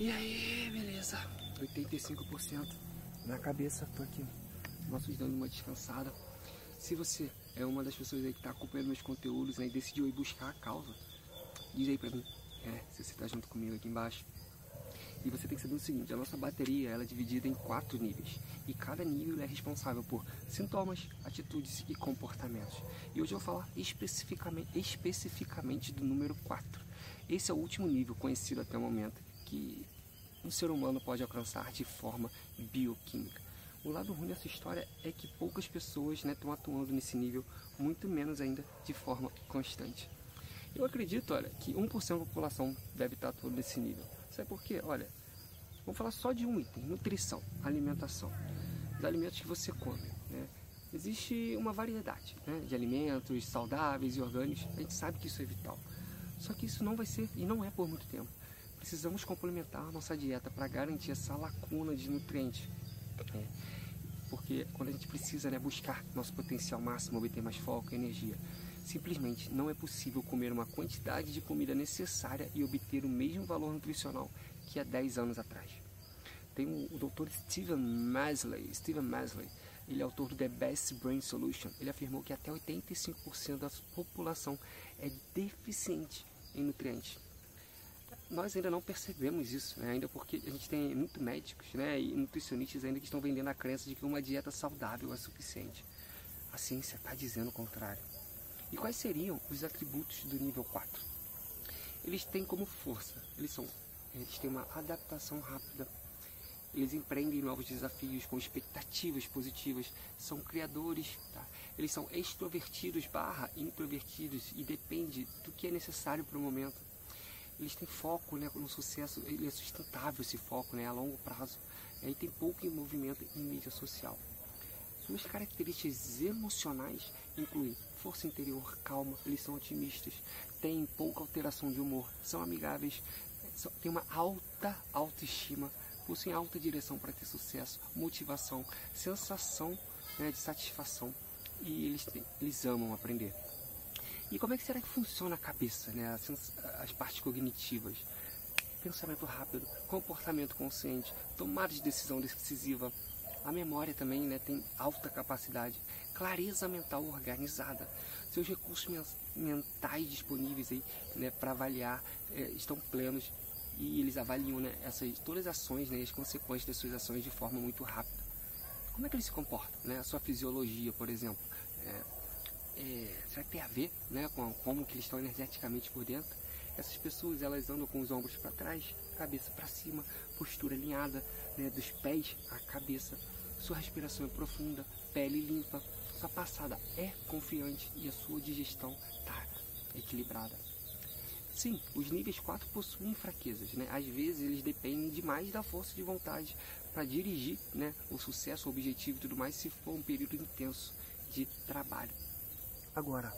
E aí, beleza? 85% na cabeça, tô aqui. Nossos dando uma descansada. Se você é uma das pessoas aí que tá acompanhando meus conteúdos e decidiu ir buscar a causa, diz aí pra mim, é, se você tá junto comigo aqui embaixo. E você tem que saber o seguinte, a nossa bateria ela é dividida em quatro níveis. E cada nível é responsável por sintomas, atitudes e comportamentos. E hoje eu vou falar especificamente, especificamente do número 4. Esse é o último nível conhecido até o momento que um ser humano pode alcançar de forma bioquímica. O lado ruim dessa história é que poucas pessoas né, estão atuando nesse nível, muito menos ainda de forma constante. Eu acredito, olha, que 1% da população deve estar atuando nesse nível. Sabe por quê? Olha, vamos falar só de um item, nutrição, alimentação. Os alimentos que você come. Né? Existe uma variedade né, de alimentos saudáveis e orgânicos, a gente sabe que isso é vital. Só que isso não vai ser, e não é por muito tempo precisamos complementar a nossa dieta para garantir essa lacuna de nutrientes. É, porque quando a gente precisa né, buscar nosso potencial máximo, obter mais foco e energia, simplesmente não é possível comer uma quantidade de comida necessária e obter o mesmo valor nutricional que há 10 anos atrás. Tem o, o Dr. Steven Masley, Steven Masley, ele é autor do The Best Brain Solution. Ele afirmou que até 85% da população é deficiente em nutrientes nós ainda não percebemos isso, né? ainda porque a gente tem muitos médicos né? e nutricionistas ainda que estão vendendo a crença de que uma dieta saudável é suficiente. A ciência está dizendo o contrário. E quais seriam os atributos do nível 4? Eles têm como força, eles, são, eles têm uma adaptação rápida, eles empreendem novos desafios com expectativas positivas, são criadores, tá? eles são extrovertidos barra introvertidos e depende do que é necessário para o momento eles têm foco né, no sucesso, ele é sustentável esse foco né, a longo prazo. E tem pouco movimento em mídia social. Suas características emocionais incluem força interior, calma, eles são otimistas, têm pouca alteração de humor, são amigáveis, têm uma alta autoestima, possuem alta direção para ter sucesso, motivação, sensação né, de satisfação e eles, eles amam aprender. E como é que será que funciona a cabeça, né? as, as partes cognitivas? Pensamento rápido, comportamento consciente, tomada de decisão decisiva. A memória também né, tem alta capacidade, clareza mental organizada. Seus recursos mentais disponíveis aí, né, para avaliar é, estão plenos e eles avaliam né, essas, todas as ações, né, as consequências das suas ações de forma muito rápida. Como é que eles se comportam? Né? A sua fisiologia, por exemplo. É, é, será que tem a ver né, com como que eles estão energeticamente por dentro? Essas pessoas elas andam com os ombros para trás, cabeça para cima, postura alinhada, né, dos pés à cabeça. Sua respiração é profunda, pele limpa, sua passada é confiante e a sua digestão está equilibrada. Sim, os níveis 4 possuem fraquezas, né? Às vezes eles dependem demais da força de vontade para dirigir né, o sucesso, o objetivo e tudo mais se for um período intenso de trabalho. Agora,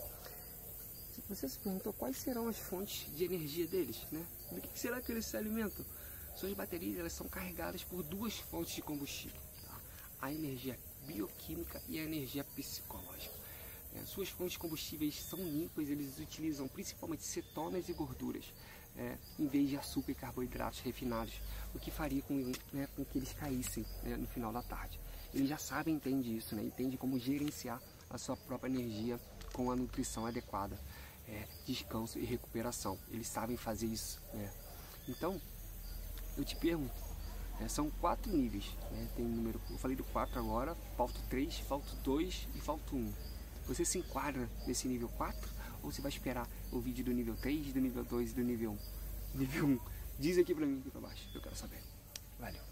você se perguntou quais serão as fontes de energia deles, né? Do que será que eles se alimentam? Suas baterias elas são carregadas por duas fontes de combustível: tá? a energia bioquímica e a energia psicológica. É, suas fontes de combustíveis são limpas, eles utilizam principalmente cetonas e gorduras, é, em vez de açúcar e carboidratos refinados, o que faria com, né, com que eles caíssem né, no final da tarde. Eles já sabem, entende isso, né, entende como gerenciar a sua própria energia com a nutrição adequada, é, descanso e recuperação. Eles sabem fazer isso. Né? Então, eu te pergunto, é, são quatro níveis. Né? Tem número, eu falei do 4 agora, falta 3, falta 2 e falta 1. Você se enquadra nesse nível 4 ou você vai esperar o vídeo do nível 3, do nível 2 e do nível 1? Nível 1. Diz aqui pra mim, aqui pra baixo, eu quero saber. Valeu.